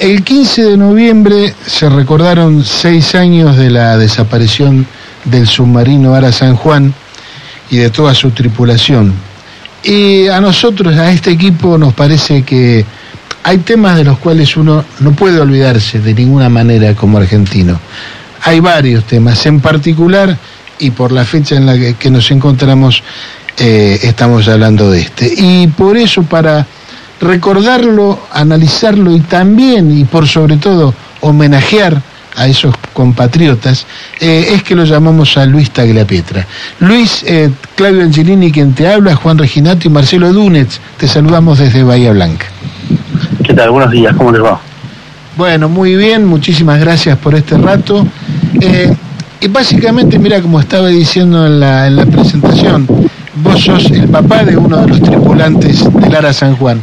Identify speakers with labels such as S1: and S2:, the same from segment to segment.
S1: El 15 de noviembre se recordaron seis años de la desaparición del submarino Ara San Juan y de toda su tripulación. Y a nosotros, a este equipo, nos parece que hay temas de los cuales uno no puede olvidarse de ninguna manera como argentino. Hay varios temas, en particular, y por la fecha en la que, nos encontramos, eh, estamos hablando de este. Y por eso, para recordarlo, analizarlo y también, y por sobre todo, homenajear a esos compatriotas, eh, es que lo llamamos a Luis Tagliapietra. Luis, eh, Claudio Angelini quien te habla, Juan Reginato y Marcelo Dunez, te saludamos desde Bahía Blanca.
S2: ¿Qué tal? Buenos días, ¿cómo les va?
S1: Bueno, muy bien, muchísimas gracias por este rato. Eh, y básicamente, mira, como estaba diciendo en la, en la presentación, vos sos el papá de uno de los tripulantes del Ara San Juan.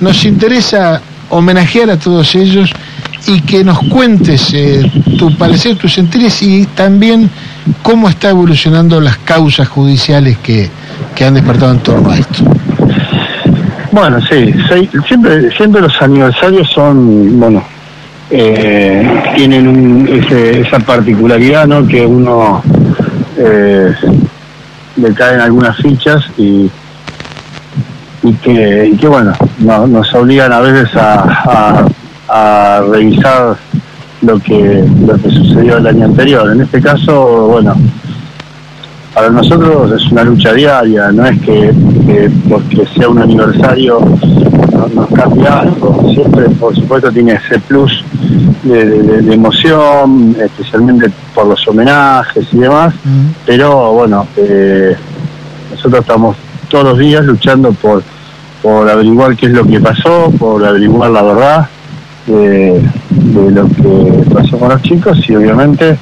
S1: Nos interesa homenajear a todos ellos y que nos cuentes eh, tu parecer, tus sentires y también cómo está evolucionando las causas judiciales que, han despertado en torno a esto.
S2: Bueno, sí, siempre, siempre los aniversarios son, bueno, eh, tienen esa particularidad, ¿no? Que uno eh, le caen algunas fichas y, y, que, y que bueno, nos obligan a veces a a revisar lo que, lo que sucedió el año anterior. En este caso, bueno, para nosotros es una lucha diaria, no es que, porque sea un aniversario nos cambia algo, siempre por supuesto tiene ese plus de, emoción, especialmente por los homenajes y demás, pero bueno, eh, nosotros estamos todos los días luchando por, por averiguar qué es lo que pasó, por averiguar la verdad, de, lo que pasó con los chicos y obviamente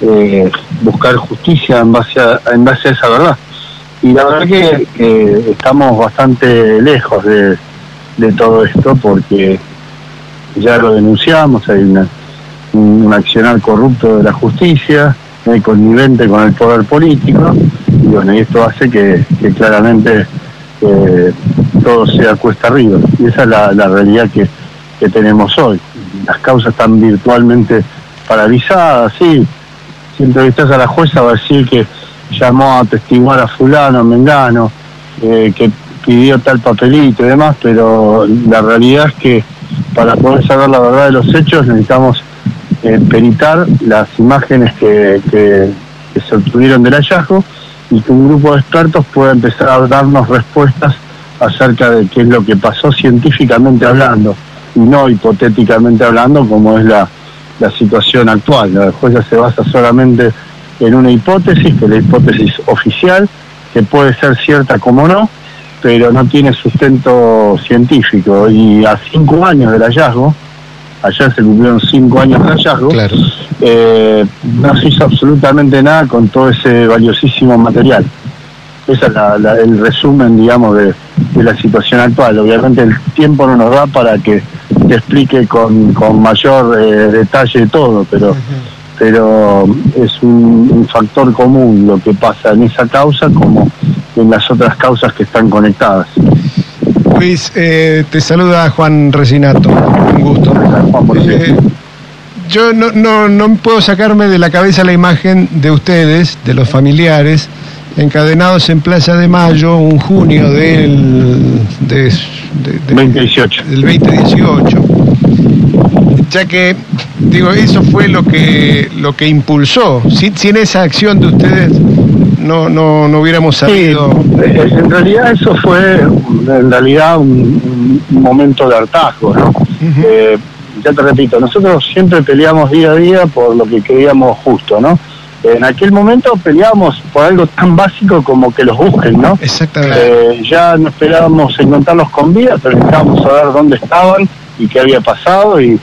S2: eh, buscar justicia en base, a, esa verdad. Y la verdad que, estamos bastante lejos de, todo esto porque ya lo denunciamos, hay un accionar corrupto de la justicia, hay connivente con el poder político, y bueno, y esto hace que, claramente eh, todo sea cuesta arriba. Y esa es la, realidad que, que tenemos hoy. Las causas están virtualmente paralizadas, sí. Si entrevistas a la jueza va a decir que llamó a atestiguar a fulano, Mengano, eh, que pidió tal papelito y demás, pero la realidad es que para poder saber la verdad de los hechos necesitamos eh, peritar las imágenes que se obtuvieron del hallazgo y que un grupo de expertos pueda empezar a darnos respuestas acerca de qué es lo que pasó científicamente hablando y no hipotéticamente hablando como es la, situación actual. La jueza se basa solamente en una hipótesis, que es la hipótesis oficial, que puede ser cierta como no, pero no tiene sustento científico. Y a cinco años del hallazgo, ayer se cumplieron cinco años del hallazgo, eh, no se hizo absolutamente nada con todo ese valiosísimo material. Ese es el resumen, digamos, de, de la situación actual. Obviamente el tiempo no nos da para que te explique con, con mayor eh, detalle todo, pero, pero es un, factor común lo que pasa en esa causa como en las otras causas que están conectadas.
S1: Luis, eh, te saluda Juan Resinato, un gusto. Eh, yo no, no, no puedo sacarme de la cabeza la imagen de ustedes, de los familiares, encadenados en Plaza de Mayo, un junio del,
S2: 2018.
S1: del 2018. Ya que, digo, eso fue lo que, lo que impulsó. Sin, sin esa acción de ustedes no, no, no hubiéramos sabido.
S2: Eh, en realidad eso fue en realidad un, momento de hartazgo, ¿no? Eh, ya te repito, nosotros siempre peleamos día a día por lo que creíamos justo, ¿no? En aquel momento peleábamos por algo tan básico como que los busquen, ¿no?
S1: Exactamente.
S2: Eh, ya no esperábamos encontrarlos con vida, pero necesitábamos saber dónde estaban y qué había pasado y,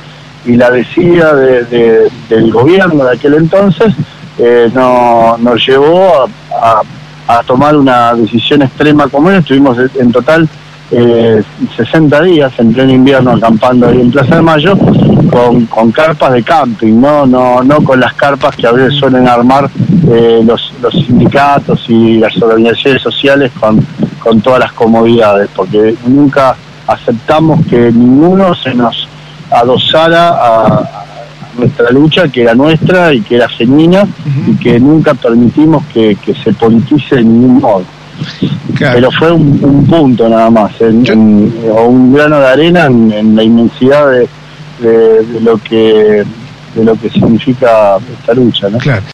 S2: la decía del gobierno de aquel entonces eh, no, nos llevó a, tomar una decisión extrema como esa. Estuvimos en total eh, 60 días en pleno invierno acampando ahí en Plaza de Mayo con, carpas de camping, ¿no? No, no con las carpas que a veces suelen armar eh, los, los sindicatos y las organizaciones sociales con, con todas las comodidades, porque nunca aceptamos que ninguno se nos adosara a, nuestra lucha, que era nuestra y que era genuina y que nunca permitimos que, se politice de ningún modo. Pero fue un, punto nada más, o un grano de arena en, la inmensidad de, de, lo que de lo que significa esta lucha, ¿no?